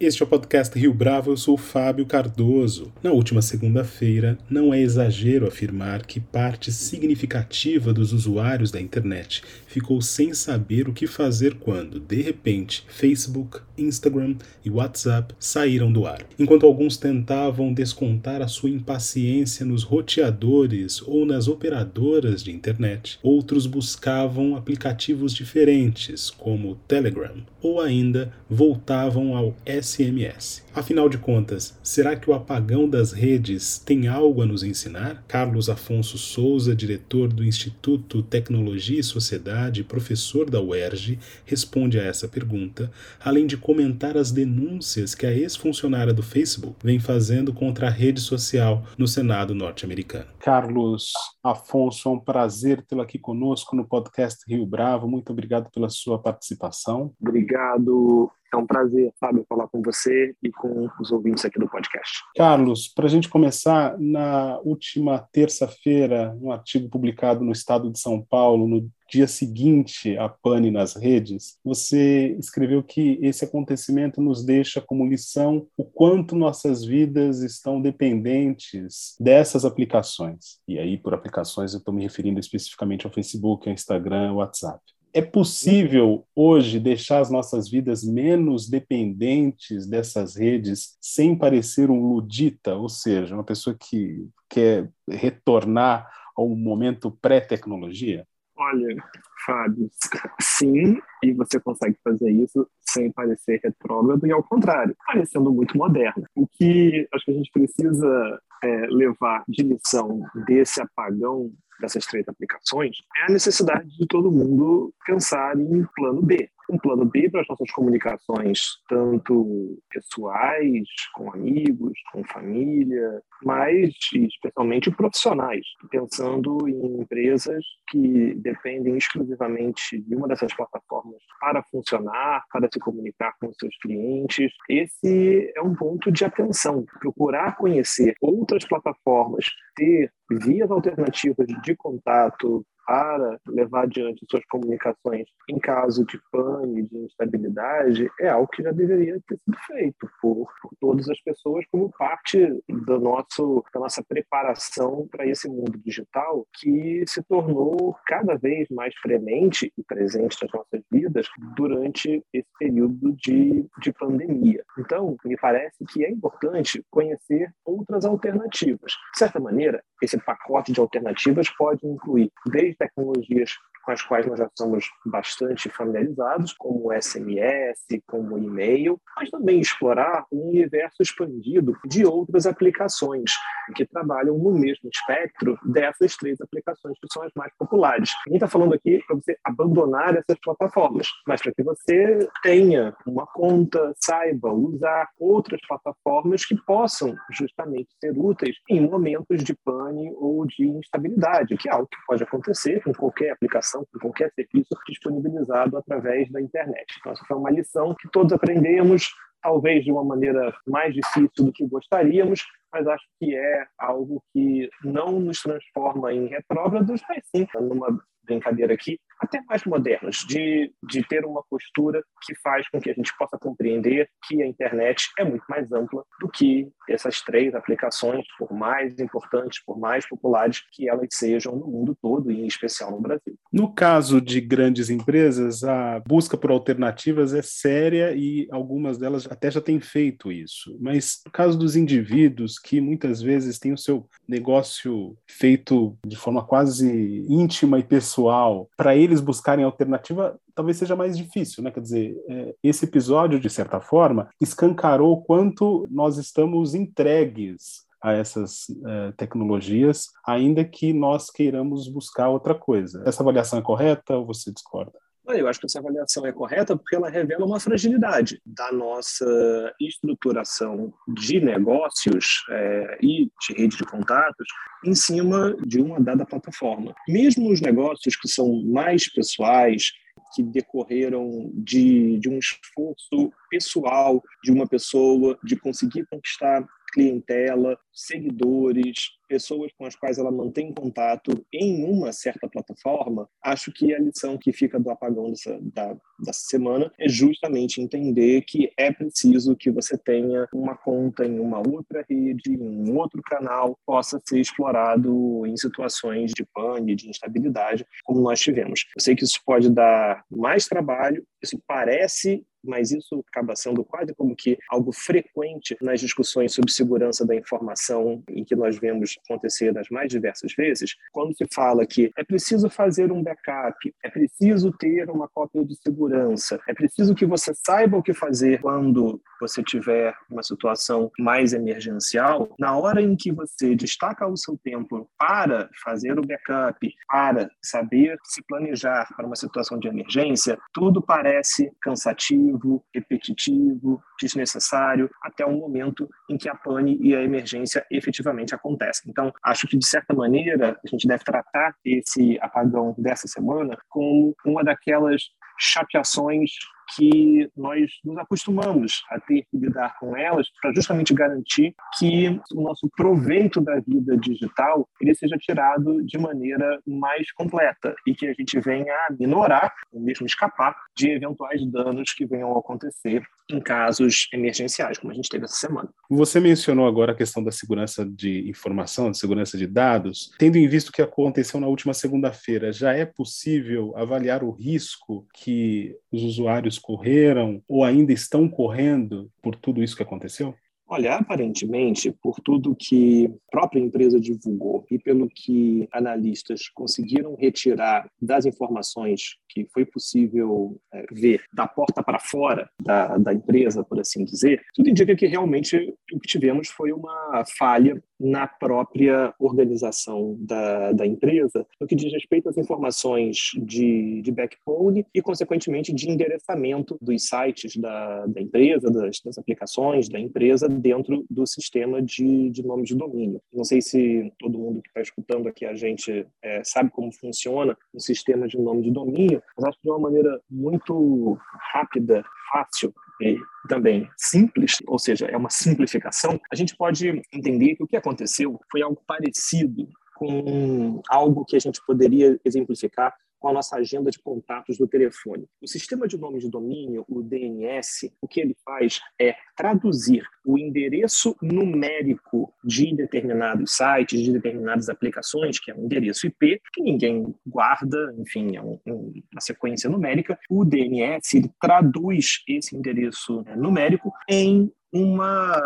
Este é o podcast Rio Bravo, eu sou Fábio Cardoso. Na última segunda-feira, não é exagero afirmar que parte significativa dos usuários da internet ficou sem saber o que fazer quando, de repente, Facebook, Instagram e WhatsApp saíram do ar. Enquanto alguns tentavam descontar a sua impaciência nos roteadores ou nas operadoras de internet, outros buscavam aplicativos diferentes, como o Telegram, ou ainda voltavam ao SMS. Afinal de contas, será que o apagão das redes tem algo a nos ensinar? Carlos Afonso Souza, diretor do Instituto Tecnologia e Sociedade e professor da UERJ, responde a essa pergunta, além de comentar as denúncias que a ex-funcionária do Facebook vem fazendo contra a rede social no Senado norte-americano. Carlos Afonso, é um prazer tê-lo aqui conosco no podcast Rio Bravo. Muito obrigado pela sua participação. Obrigado é um prazer, Fábio, falar com você e com os ouvintes aqui do podcast. Carlos, para a gente começar, na última terça-feira, um artigo publicado no Estado de São Paulo, no dia seguinte à pane nas redes, você escreveu que esse acontecimento nos deixa como lição o quanto nossas vidas estão dependentes dessas aplicações. E aí, por aplicações, eu estou me referindo especificamente ao Facebook, ao Instagram, ao WhatsApp. É possível hoje deixar as nossas vidas menos dependentes dessas redes sem parecer um ludita, ou seja, uma pessoa que quer retornar ao momento pré-tecnologia? Olha, Fábio, sim, e você consegue fazer isso sem parecer retrógrado e, ao contrário, parecendo muito moderno. O que acho que a gente precisa é, levar de lição desse apagão dessas três aplicações é a necessidade de todo mundo pensar em plano B um plano B para as nossas comunicações, tanto pessoais, com amigos, com família, mas especialmente profissionais, pensando em empresas que dependem exclusivamente de uma dessas plataformas para funcionar, para se comunicar com seus clientes. Esse é um ponto de atenção, procurar conhecer outras plataformas, ter vias alternativas de contato para levar adiante suas comunicações em caso de pane, de instabilidade, é algo que já deveria ter sido feito por, por todas as pessoas como parte do nosso, da nossa preparação para esse mundo digital que se tornou cada vez mais fremente e presente nas nossas vidas durante esse período de, de pandemia. Então, me parece que é importante conhecer outras alternativas. De certa maneira, esse pacote de alternativas pode incluir desde tecnologias com as quais nós já somos bastante familiarizados, como SMS, como e-mail, mas também explorar um universo expandido de outras aplicações que trabalham no mesmo espectro dessas três aplicações que são as mais populares. Ninguém está falando aqui para você abandonar essas plataformas, mas para que você tenha uma conta, saiba usar outras plataformas que possam justamente ser úteis em momentos de pane ou de instabilidade, que é algo que pode acontecer com qualquer aplicação informação qualquer serviço disponibilizado através da internet. Então, essa foi uma lição que todos aprendemos, talvez de uma maneira mais difícil do que gostaríamos, mas acho que é algo que não nos transforma em retrógrados, mas sim numa brincadeira aqui, até mais modernos, de, de ter uma postura que faz com que a gente possa compreender que a internet é muito mais ampla do que essas três aplicações, por mais importantes, por mais populares que elas sejam no mundo todo e em especial no Brasil. No caso de grandes empresas, a busca por alternativas é séria e algumas delas até já têm feito isso. Mas no caso dos indivíduos que muitas vezes têm o seu negócio feito de forma quase íntima e pessoal, para eles eles buscarem alternativa, talvez seja mais difícil, né? Quer dizer, é, esse episódio, de certa forma, escancarou o quanto nós estamos entregues a essas é, tecnologias, ainda que nós queiramos buscar outra coisa. Essa avaliação é correta ou você discorda? Eu acho que essa avaliação é correta porque ela revela uma fragilidade da nossa estruturação de negócios é, e de rede de contatos em cima de uma dada plataforma. Mesmo os negócios que são mais pessoais, que decorreram de, de um esforço pessoal de uma pessoa de conseguir conquistar clientela, seguidores, pessoas com as quais ela mantém contato em uma certa plataforma, acho que a lição que fica do apagão dessa, da, dessa semana é justamente entender que é preciso que você tenha uma conta em uma outra rede, em um outro canal, possa ser explorado em situações de pane, de instabilidade, como nós tivemos. Eu sei que isso pode dar mais trabalho, isso parece mas isso acaba sendo quase como que algo frequente nas discussões sobre segurança da informação em que nós vemos acontecer nas mais diversas vezes, quando se fala que é preciso fazer um backup, é preciso ter uma cópia de segurança, é preciso que você saiba o que fazer quando você tiver uma situação mais emergencial, na hora em que você destaca o seu tempo para fazer o backup, para saber se planejar para uma situação de emergência, tudo parece cansativo repetitivo, desnecessário, até o momento em que a pane e a emergência efetivamente acontecem. Então, acho que, de certa maneira, a gente deve tratar esse apagão dessa semana como uma daquelas chateações que nós nos acostumamos a ter que lidar com elas para justamente garantir que o nosso proveito da vida digital ele seja tirado de maneira mais completa e que a gente venha a minorar, ou mesmo escapar, de eventuais danos que venham a acontecer em casos emergenciais, como a gente teve essa semana. Você mencionou agora a questão da segurança de informação, de segurança de dados. Tendo em vista o que aconteceu na última segunda-feira, já é possível avaliar o risco que os usuários correram ou ainda estão correndo por tudo isso que aconteceu? Olha, aparentemente, por tudo que a própria empresa divulgou e pelo que analistas conseguiram retirar das informações que foi possível é, ver da porta para fora da, da empresa, por assim dizer, tudo indica que realmente o que tivemos foi uma falha na própria organização da, da empresa, no que diz respeito às informações de, de backbone e, consequentemente, de endereçamento dos sites da, da empresa, das, das aplicações da empresa dentro do sistema de, de nome de domínio. Não sei se todo mundo que está escutando aqui a gente é, sabe como funciona um sistema de nome de domínio, mas acho que de uma maneira muito rápida, fácil também simples, ou seja, é uma simplificação, a gente pode entender que o que aconteceu foi algo parecido com algo que a gente poderia exemplificar com a nossa agenda de contatos do telefone. O sistema de nome de domínio, o DNS, o que ele faz é traduzir o endereço numérico de determinados sites, de determinadas aplicações, que é um endereço IP, que ninguém guarda, enfim, é um, uma sequência numérica. O DNS ele traduz esse endereço né, numérico em uma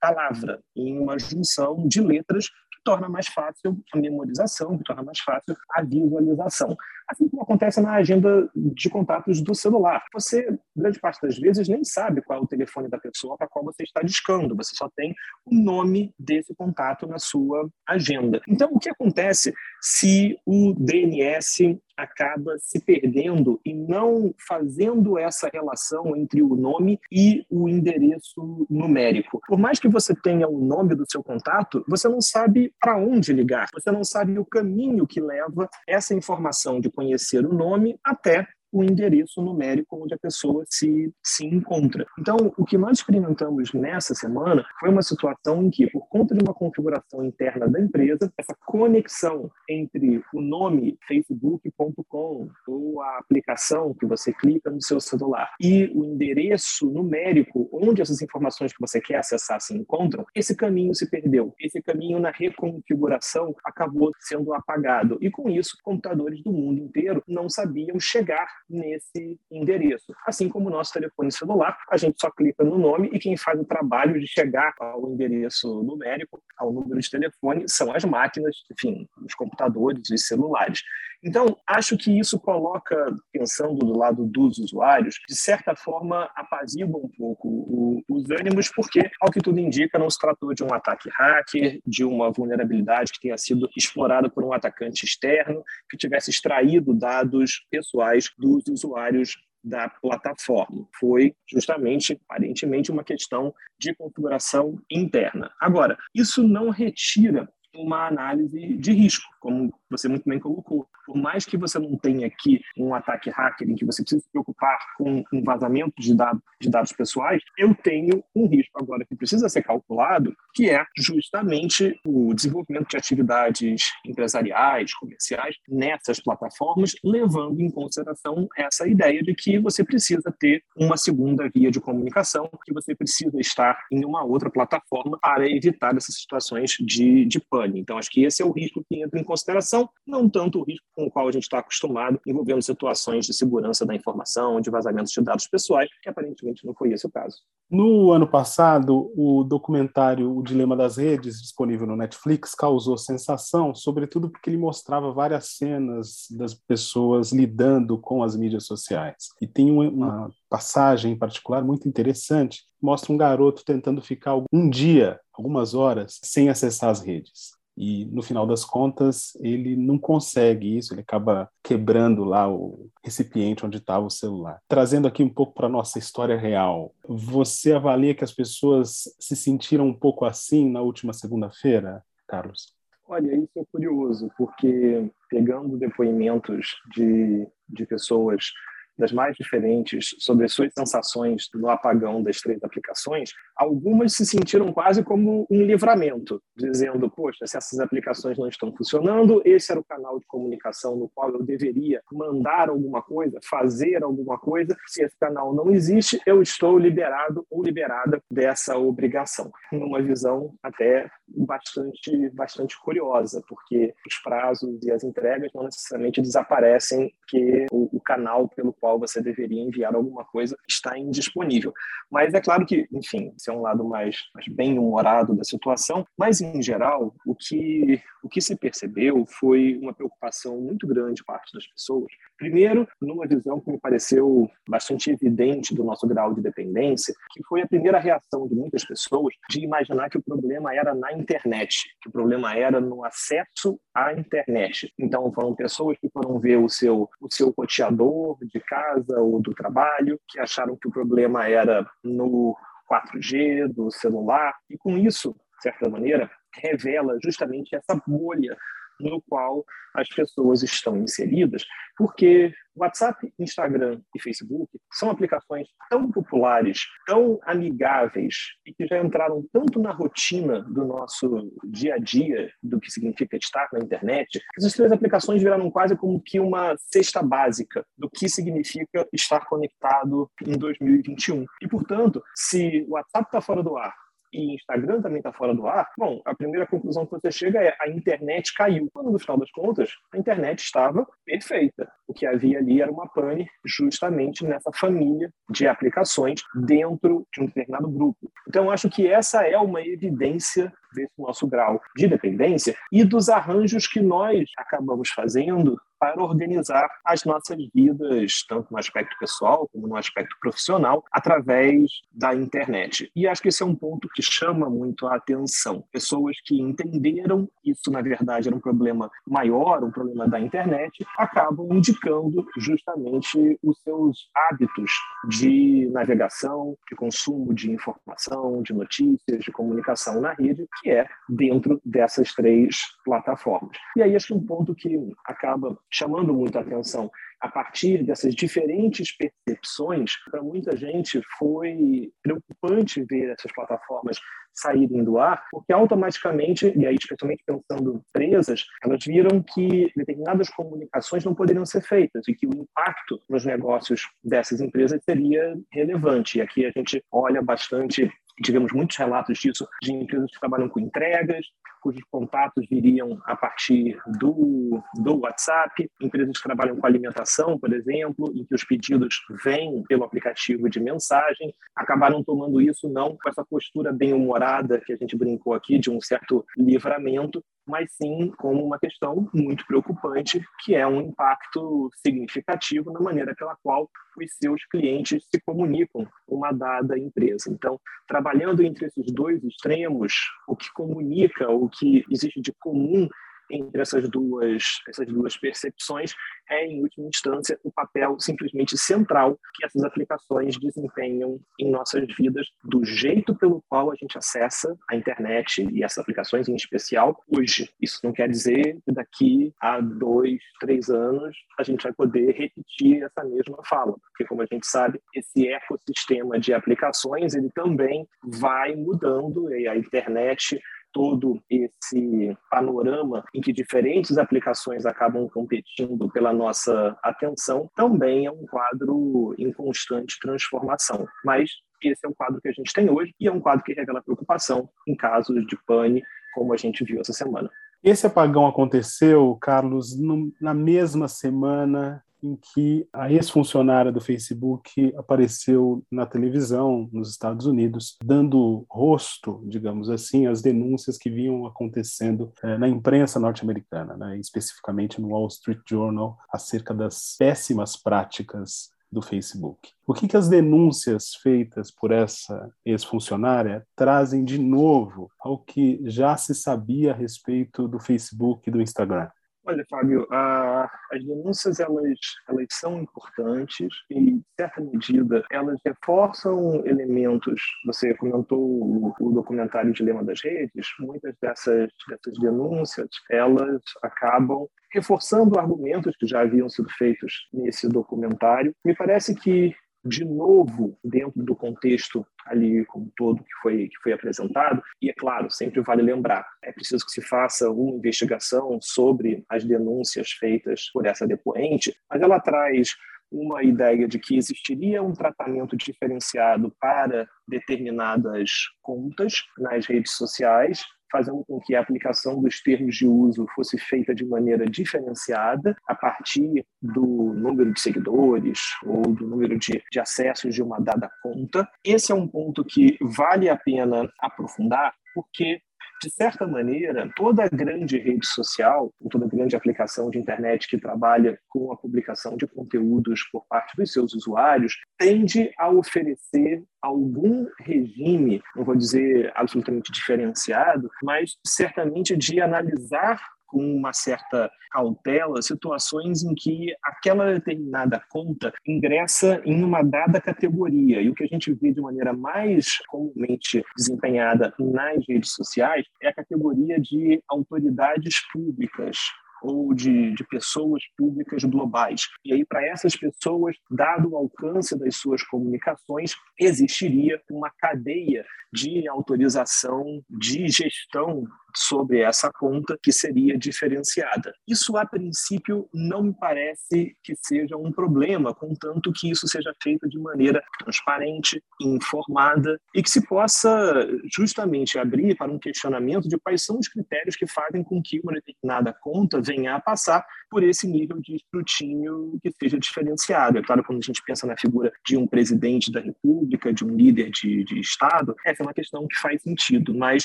palavra, em uma junção de letras torna mais fácil a memorização, que torna mais fácil a visualização. Assim como acontece na agenda de contatos do celular. Você, grande parte das vezes, nem sabe qual é o telefone da pessoa para qual você está discando, você só tem o nome desse contato na sua agenda. Então, o que acontece se o DNS acaba se perdendo e não fazendo essa relação entre o nome e o endereço numérico. Por mais que você tenha o nome do seu contato, você não sabe para onde ligar, você não sabe o caminho que leva essa informação de conhecer o nome até o endereço numérico onde a pessoa se, se encontra. Então, o que nós experimentamos nessa semana foi uma situação em que, por conta de uma configuração interna da empresa, essa conexão entre o nome facebook.com ou a aplicação que você clica no seu celular e o endereço numérico onde essas informações que você quer acessar se encontram, esse caminho se perdeu. Esse caminho na reconfiguração acabou sendo apagado. E com isso, computadores do mundo inteiro não sabiam chegar nesse endereço. Assim como o nosso telefone celular, a gente só clica no nome e quem faz o trabalho de chegar ao endereço numérico, ao número de telefone, são as máquinas, enfim, os computadores, os celulares. Então, acho que isso coloca, pensando do lado dos usuários, de certa forma apazigua um pouco o, os ânimos, porque, ao que tudo indica, não se tratou de um ataque hacker, de uma vulnerabilidade que tenha sido explorada por um atacante externo, que tivesse extraído dados pessoais dos usuários da plataforma. Foi justamente, aparentemente, uma questão de configuração interna. Agora, isso não retira uma análise de risco, como você muito bem colocou. Por mais que você não tenha aqui um ataque hacker em que você precisa se preocupar com um vazamento de dados, de dados pessoais, eu tenho um risco agora que precisa ser calculado, que é justamente o desenvolvimento de atividades empresariais, comerciais nessas plataformas, levando em consideração essa ideia de que você precisa ter uma segunda via de comunicação, que você precisa estar em uma outra plataforma para evitar essas situações de, de Então, acho que esse é o risco que entra em consideração, não tanto o risco com o qual a gente está acostumado, envolvendo situações de segurança da informação, de vazamentos de dados pessoais, que aparentemente não foi esse o caso. No ano passado, o documentário O Dilema das Redes, disponível no Netflix, causou sensação, sobretudo porque ele mostrava várias cenas das pessoas lidando com as mídias sociais. E tem uma passagem em particular muito interessante, mostra um garoto tentando ficar um dia, algumas horas, sem acessar as redes e no final das contas ele não consegue isso, ele acaba quebrando lá o recipiente onde estava o celular. Trazendo aqui um pouco para nossa história real, você avalia que as pessoas se sentiram um pouco assim na última segunda-feira, Carlos? Olha, isso é curioso, porque pegando depoimentos de, de pessoas das mais diferentes sobre as suas sensações no apagão das três aplicações, algumas se sentiram quase como um livramento, dizendo: Poxa, se essas aplicações não estão funcionando, esse era o canal de comunicação no qual eu deveria mandar alguma coisa, fazer alguma coisa. Se esse canal não existe, eu estou liberado ou liberada dessa obrigação. Numa visão até bastante, bastante curiosa, porque os prazos e as entregas não necessariamente desaparecem, que o, o canal pelo qual você deveria enviar alguma coisa está indisponível. Mas é claro que, enfim, é um lado mais, mais bem-humorado da situação, mas em geral, o que, o que se percebeu foi uma preocupação muito grande de parte das pessoas. Primeiro, numa visão que me pareceu bastante evidente do nosso grau de dependência, que foi a primeira reação de muitas pessoas de imaginar que o problema era na internet, que o problema era no acesso à internet. Então, foram pessoas que foram ver o seu, o seu roteador de casa ou do trabalho, que acharam que o problema era no 4G do celular, e com isso, de certa maneira, revela justamente essa bolha no qual as pessoas estão inseridas, porque WhatsApp, Instagram e Facebook são aplicações tão populares, tão amigáveis e que já entraram tanto na rotina do nosso dia a dia, do que significa estar na internet, que essas três aplicações viraram quase como que uma cesta básica do que significa estar conectado em 2021. E, portanto, se o WhatsApp está fora do ar, e Instagram também está fora do ar, bom, a primeira conclusão que você chega é a internet caiu. Quando, no final das contas, a internet estava perfeita. O que havia ali era uma pane justamente nessa família de aplicações dentro de um determinado grupo. Então, acho que essa é uma evidência desse nosso grau de dependência e dos arranjos que nós acabamos fazendo para organizar as nossas vidas, tanto no aspecto pessoal como no aspecto profissional, através da internet. E acho que esse é um ponto que chama muito a atenção. Pessoas que entenderam isso, na verdade, era um problema maior, um problema da internet, acabam indicando justamente os seus hábitos de navegação, de consumo de informação, de notícias, de comunicação na rede, que é dentro dessas três plataformas. E aí acho que um ponto que acaba chamando muita atenção a partir dessas diferentes percepções, para muita gente foi preocupante ver essas plataformas saírem do ar, porque automaticamente, e aí especialmente pensando em empresas, elas viram que determinadas comunicações não poderiam ser feitas e que o impacto nos negócios dessas empresas seria relevante. E aqui a gente olha bastante tivemos muitos relatos disso de empresas que trabalham com entregas, cujos contatos viriam a partir do, do WhatsApp, empresas que trabalham com alimentação, por exemplo, em que os pedidos vêm pelo aplicativo de mensagem, acabaram tomando isso não com essa postura bem-humorada que a gente brincou aqui, de um certo livramento, mas sim como uma questão muito preocupante, que é um impacto significativo na maneira pela qual os seus clientes se comunicam com uma dada empresa. Então, trabalhando entre esses dois extremos, o que comunica, o que existe de comum entre essas duas, essas duas percepções é, em última instância, o papel simplesmente central que essas aplicações desempenham em nossas vidas, do jeito pelo qual a gente acessa a internet e essas aplicações em especial hoje. Isso não quer dizer que daqui a dois, três anos a gente vai poder repetir essa mesma fala, porque como a gente sabe, esse ecossistema de aplicações ele também vai mudando e a internet todo esse panorama em que diferentes aplicações acabam competindo pela nossa atenção, também é um quadro em constante transformação. Mas esse é o quadro que a gente tem hoje e é um quadro que revela preocupação em casos de pane, como a gente viu essa semana. Esse apagão aconteceu, Carlos, no, na mesma semana em que a ex-funcionária do Facebook apareceu na televisão nos Estados Unidos, dando rosto, digamos assim, às denúncias que vinham acontecendo é, na imprensa norte-americana, né, especificamente no Wall Street Journal, acerca das péssimas práticas do Facebook. O que, que as denúncias feitas por essa ex-funcionária trazem de novo ao que já se sabia a respeito do Facebook e do Instagram? Olha, Fábio, a, as denúncias elas, elas são importantes e, em certa medida, elas reforçam elementos. Você comentou o, o documentário Dilema das Redes. Muitas dessas, dessas denúncias elas acabam reforçando argumentos que já haviam sido feitos nesse documentário. Me parece que de novo dentro do contexto ali como todo que foi que foi apresentado. E é claro sempre vale lembrar é preciso que se faça uma investigação sobre as denúncias feitas por essa depoente mas ela traz uma ideia de que existiria um tratamento diferenciado para determinadas contas nas redes sociais fazendo com que a aplicação dos termos de uso fosse feita de maneira diferenciada a partir do número de seguidores ou do número de, de acessos de uma dada conta. Esse é um ponto que vale a pena aprofundar, porque de certa maneira, toda grande rede social, toda grande aplicação de internet que trabalha com a publicação de conteúdos por parte dos seus usuários, tende a oferecer algum regime, não vou dizer absolutamente diferenciado, mas certamente de analisar com uma certa cautela situações em que aquela determinada conta ingressa em uma dada categoria. E o que a gente vê de maneira mais comumente desempenhada nas redes sociais é a categoria de autoridades públicas, ou de, de pessoas públicas globais. E aí, para essas pessoas, dado o alcance das suas comunicações, existiria uma cadeia de autorização, de gestão sobre essa conta que seria diferenciada. Isso, a princípio, não me parece que seja um problema, contanto que isso seja feito de maneira transparente, informada e que se possa justamente abrir para um questionamento de quais são os critérios que fazem com que uma determinada conta venha a passar por esse nível de escrutínio que seja diferenciado. É claro, quando a gente pensa na figura de um presidente da República, de um líder de, de Estado, essa é uma questão que faz sentido, mas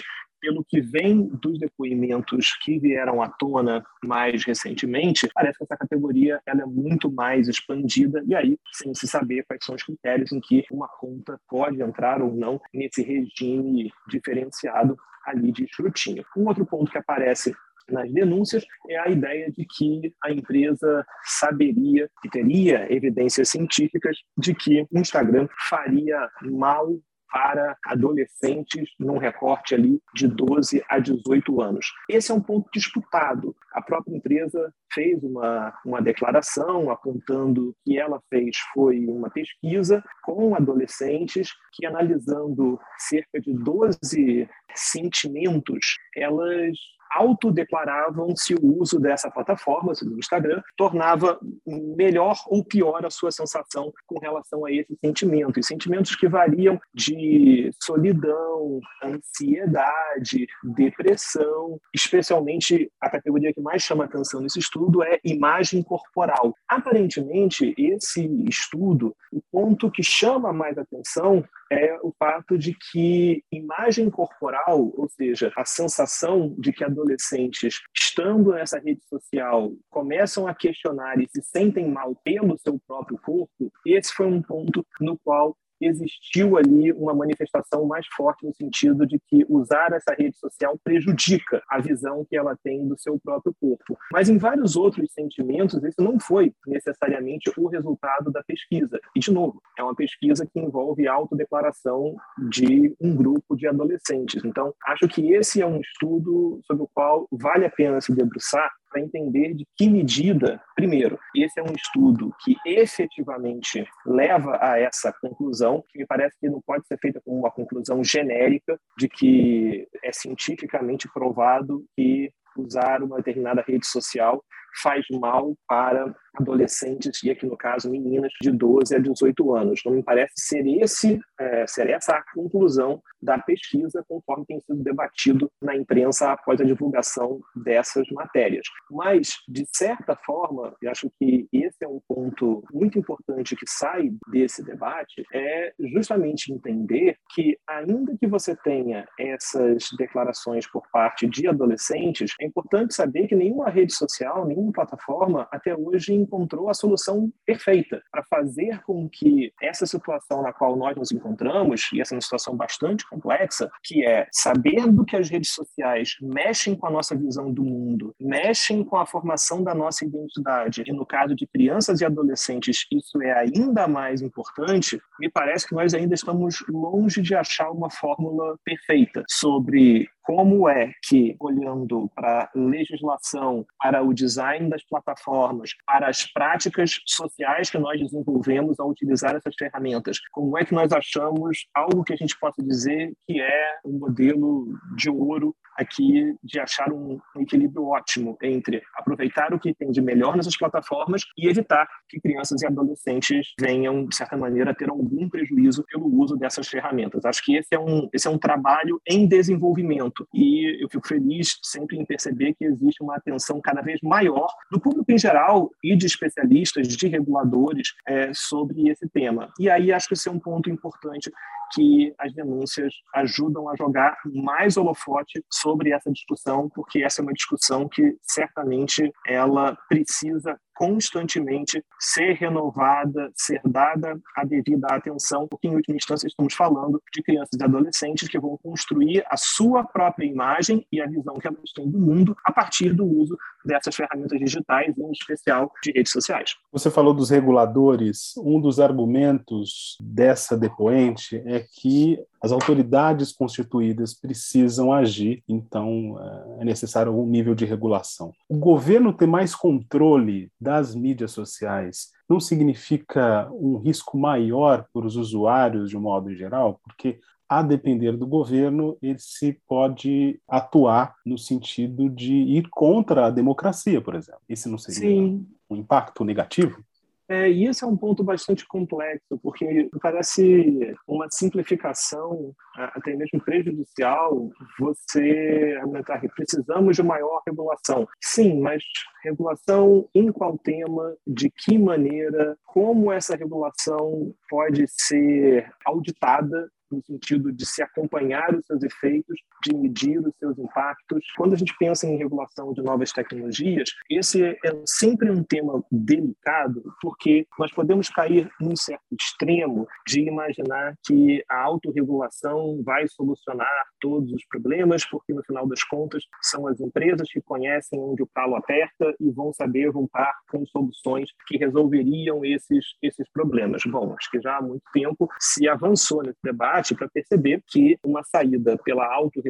pelo que vem dos depoimentos que vieram à tona mais recentemente, parece que essa categoria ela é muito mais expandida e aí sem se saber quais são os critérios em que uma conta pode entrar ou não nesse regime diferenciado ali de escrutínio. Um outro ponto que aparece nas denúncias é a ideia de que a empresa saberia e teria evidências científicas de que o Instagram faria mal para adolescentes num recorte ali de 12 a 18 anos. Esse é um ponto disputado. A própria empresa fez uma, uma declaração apontando que ela fez foi uma pesquisa com adolescentes que, analisando cerca de 12 sentimentos, elas autodeclaravam se o uso dessa plataforma, do Instagram, tornava melhor ou pior a sua sensação com relação a esse sentimento. E sentimentos que variam de solidão, ansiedade, depressão, especialmente a categoria que mais chama atenção nesse estudo é imagem corporal. Aparentemente, esse estudo, o ponto que chama mais atenção é o fato de que imagem corporal, ou seja, a sensação de que adolescentes, estando nessa rede social, começam a questionar e se sentem mal pelo seu próprio corpo, esse foi um ponto no qual existiu ali uma manifestação mais forte no sentido de que usar essa rede social prejudica a visão que ela tem do seu próprio corpo. Mas em vários outros sentimentos, isso não foi necessariamente o resultado da pesquisa. E, de novo, é uma pesquisa que envolve autodeclaração de um grupo de adolescentes. Então, acho que esse é um estudo sobre o qual vale a pena se debruçar para entender de que medida, primeiro, esse é um estudo que efetivamente leva a essa conclusão, que me parece que não pode ser feita como uma conclusão genérica de que é cientificamente provado que usar uma determinada rede social faz mal para adolescentes, e aqui no caso meninas de 12 a 18 anos. Não me parece ser, esse, é, ser essa a conclusão da pesquisa, conforme tem sido debatido na imprensa após a divulgação dessas matérias. Mas, de certa forma, eu acho que esse é um ponto muito importante que sai desse debate, é justamente entender que, ainda que você tenha essas declarações por parte de adolescentes, é importante saber que nenhuma rede social, nenhuma plataforma até hoje encontrou a solução perfeita para fazer com que essa situação na qual nós nos encontramos, e essa é uma situação bastante complexa, que é sabendo que as redes sociais mexem com a nossa visão do mundo, mexem com a formação da nossa identidade, e no caso de crianças e adolescentes isso é ainda mais importante, me parece que nós ainda estamos longe de achar uma fórmula perfeita sobre como é que, olhando para a legislação, para o design das plataformas, para as práticas sociais que nós desenvolvemos ao utilizar essas ferramentas, como é que nós achamos algo que a gente possa dizer que é um modelo de ouro aqui de achar um, equilíbrio ótimo entre aproveitar o que tem de melhor nessas plataformas e evitar que crianças e adolescentes venham, de certa maneira, ter algum prejuízo pelo uso dessas ferramentas. Acho que esse é um, esse é um trabalho em desenvolvimento e eu fico feliz sempre em perceber que existe uma atenção cada vez maior do público em geral e de especialistas, de reguladores é, sobre esse tema. E aí acho que esse é um ponto importante que as denúncias ajudam a jogar mais holofote sobre essa discussão, porque essa é uma discussão que certamente ela precisa constantemente ser renovada, ser dada a devida atenção, porque em última instância estamos falando de crianças e adolescentes que vão construir a sua própria imagem e a visão que elas têm do mundo a partir do uso dessas ferramentas digitais, em especial de redes sociais. Você falou dos reguladores. Um dos argumentos dessa depoente é que as autoridades constituídas precisam agir, então é necessário algum nível de regulação. O governo ter mais controle das mídias sociais não significa um risco maior para os usuários de um modo geral, porque a depender do governo, ele se pode atuar no sentido de ir contra a democracia, por exemplo. Esse não seria Sim. um impacto negativo? É, e esse é um ponto bastante complexo, porque parece uma simplificação, até mesmo prejudicial, você argumentar que precisamos de maior regulação. Sim, mas regulação em qual tema, de que maneira, como essa regulação pode ser auditada no sentido de se acompanhar os seus efeitos, de medir os seus impactos. Quando a gente pensa em regulação de novas tecnologias, esse é sempre um tema delicado, porque nós podemos cair num certo extremo de imaginar que a autorregulação vai solucionar todos os problemas, porque no final das contas são as empresas que conhecem onde o calo aperta e vão saber voltar com soluções que resolveriam esses, esses problemas. Bom, acho que já há muito tempo se avançou nesse debate para perceber que uma saída pela autorregulação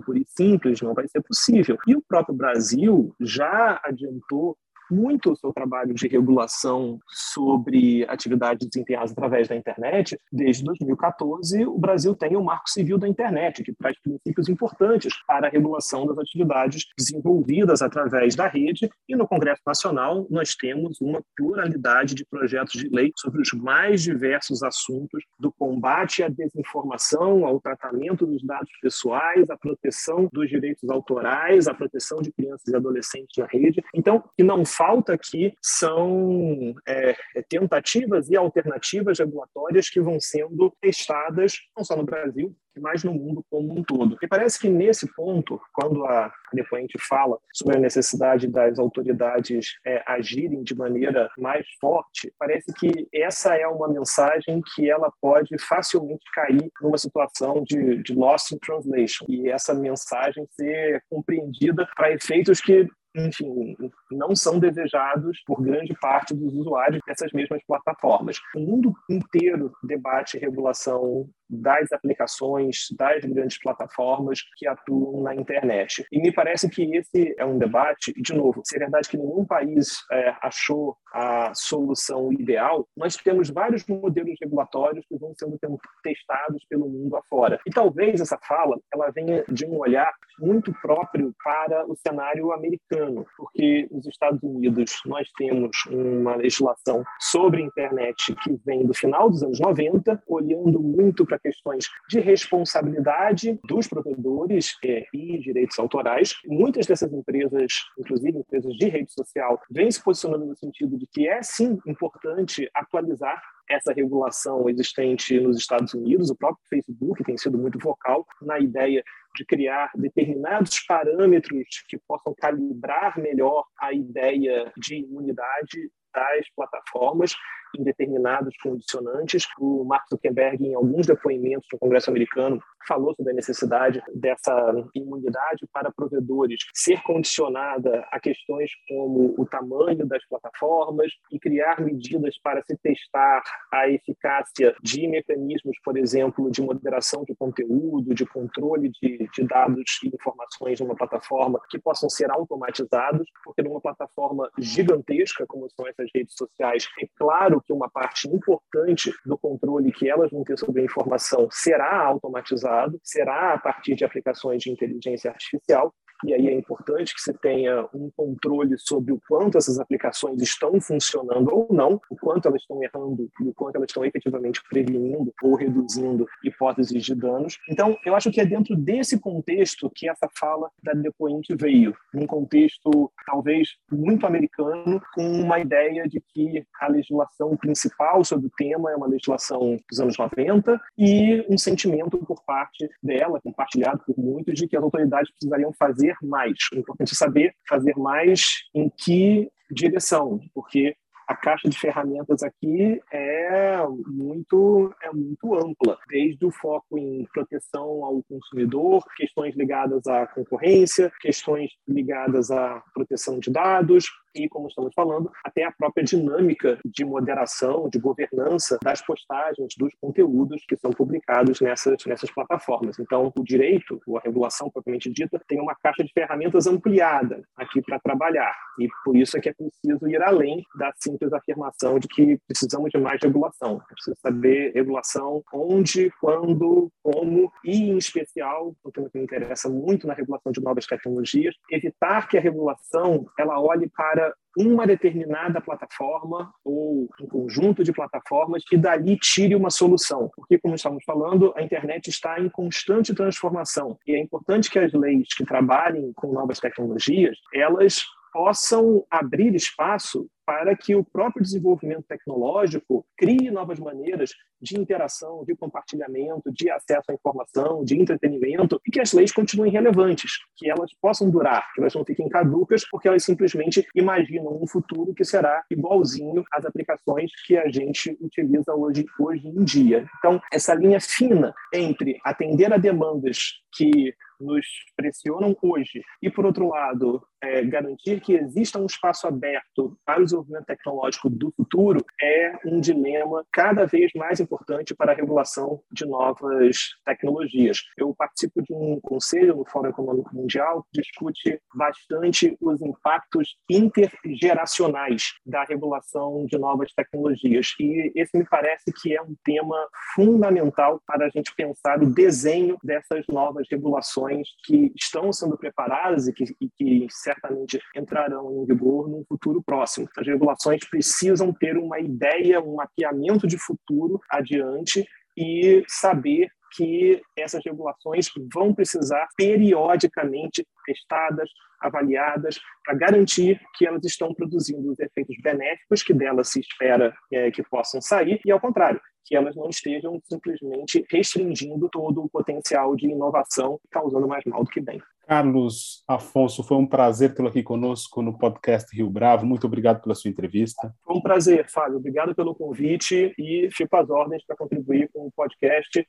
pura e simples não vai ser possível. E o próprio Brasil já adiantou muito o seu trabalho de regulação sobre atividades desempenhadas através da internet. Desde 2014, o Brasil tem o Marco Civil da Internet, que traz princípios importantes para a regulação das atividades desenvolvidas através da rede. E no Congresso Nacional, nós temos uma pluralidade de projetos de lei sobre os mais diversos assuntos, do combate à desinformação, ao tratamento dos dados pessoais, à proteção dos direitos autorais, à proteção de crianças e adolescentes na rede. Então, que não falta aqui são é, tentativas e alternativas regulatórias que vão sendo testadas não só no Brasil, mas no mundo como um todo. E parece que nesse ponto, quando a depoente fala sobre a necessidade das autoridades é, agirem de maneira mais forte, parece que essa é uma mensagem que ela pode facilmente cair numa situação de, de lost in translation e essa mensagem ser compreendida para efeitos que enfim, não são desejados por grande parte dos usuários dessas mesmas plataformas. O mundo inteiro debate regulação das aplicações, das grandes plataformas que atuam na internet. E me parece que esse é um debate, e de novo, se é verdade que nenhum país é, achou a solução ideal, nós temos vários modelos regulatórios que vão sendo testados pelo mundo afora. E talvez essa fala ela venha de um olhar muito próprio para o cenário americano, porque nos Estados Unidos nós temos uma legislação sobre internet que vem do final dos anos 90, olhando muito para questões de responsabilidade dos provedores é, e direitos autorais. Muitas dessas empresas, inclusive empresas de rede social, vêm se posicionando no sentido de que é sim importante atualizar essa regulação existente nos Estados Unidos. O próprio Facebook tem sido muito vocal na ideia de criar determinados parâmetros que possam calibrar melhor a ideia de imunidade das plataformas em determinados condicionantes. O Mark Zuckerberg, em alguns depoimentos no Congresso americano, falou sobre a necessidade dessa imunidade para provedores ser condicionada a questões como o tamanho das plataformas e criar medidas para se testar a eficácia de mecanismos, por exemplo, de moderação de conteúdo, de controle de, de dados e informações numa plataforma que possam ser automatizados, porque numa plataforma gigantesca como são essas redes sociais, é claro que uma parte importante do controle que elas vão ter sobre a informação será automatizado, será a partir de aplicações de inteligência artificial, e aí é importante que você tenha um controle sobre o quanto essas aplicações estão funcionando ou não, o quanto elas estão errando e o quanto elas estão efetivamente prevenindo ou reduzindo hipóteses de danos. Então, eu acho que é dentro desse contexto que essa fala da depoente veio, num contexto talvez muito americano, com uma ideia de que a legislação principal sobre o tema é uma legislação dos anos 90 e um sentimento por parte dela, compartilhado por muitos, de que as autoridades precisariam fazer fazer mais. O importante é saber fazer mais em que direção, porque a caixa de ferramentas aqui é muito, é muito ampla, desde o foco em proteção ao consumidor, questões ligadas à concorrência, questões ligadas à proteção de dados, e, como estamos falando, até a própria dinâmica de moderação, de governança das postagens, dos conteúdos que são publicados nessas, nessas plataformas. Então, o direito, ou a regulação propriamente dita, tem uma caixa de ferramentas ampliada aqui para trabalhar. E por isso é que é preciso ir além da simples afirmação de que precisamos de mais regulação. É saber regulação onde, quando, como e, em especial, um tema que me interessa muito na regulação de novas tecnologias, evitar que a regulação ela olhe para uma determinada plataforma ou um conjunto de plataformas e dali tire uma solução. Porque, como estamos falando, a internet está em constante transformação e é importante que as leis que trabalhem com novas tecnologias, elas possam abrir espaço para que o próprio desenvolvimento tecnológico crie novas maneiras de interação, de compartilhamento, de acesso à informação, de entretenimento, e que as leis continuem relevantes, que elas possam durar, que elas não fiquem caducas, porque elas simplesmente imaginam um futuro que será igualzinho às aplicações que a gente utiliza hoje, hoje em dia. Então, essa linha fina entre atender a demandas que nos pressionam hoje e, por outro lado, é, garantir que exista um espaço aberto para o desenvolvimento tecnológico do futuro é um dilema cada vez mais importante para a regulação de novas tecnologias. Eu participo de um conselho no Fórum Econômico Mundial que discute bastante os impactos intergeracionais da regulação de novas tecnologias. E esse me parece que é um tema fundamental para a gente pensar o desenho dessas novas regulações que estão sendo preparadas e que, e que certamente entrarão em vigor num futuro próximo. As regulações precisam ter uma ideia, um mapeamento de futuro adiante e saber que essas regulações vão precisar periodicamente testadas, avaliadas, para garantir que elas estão produzindo os efeitos benéficos que delas se espera é, que possam sair, e ao contrário, que elas não estejam simplesmente restringindo todo o potencial de inovação, causando mais mal do que bem. Carlos Afonso, foi um prazer tê-lo aqui conosco no podcast Rio Bravo. Muito obrigado pela sua entrevista. Foi um prazer, Fábio. Obrigado pelo convite e fico às ordens para contribuir com o podcast,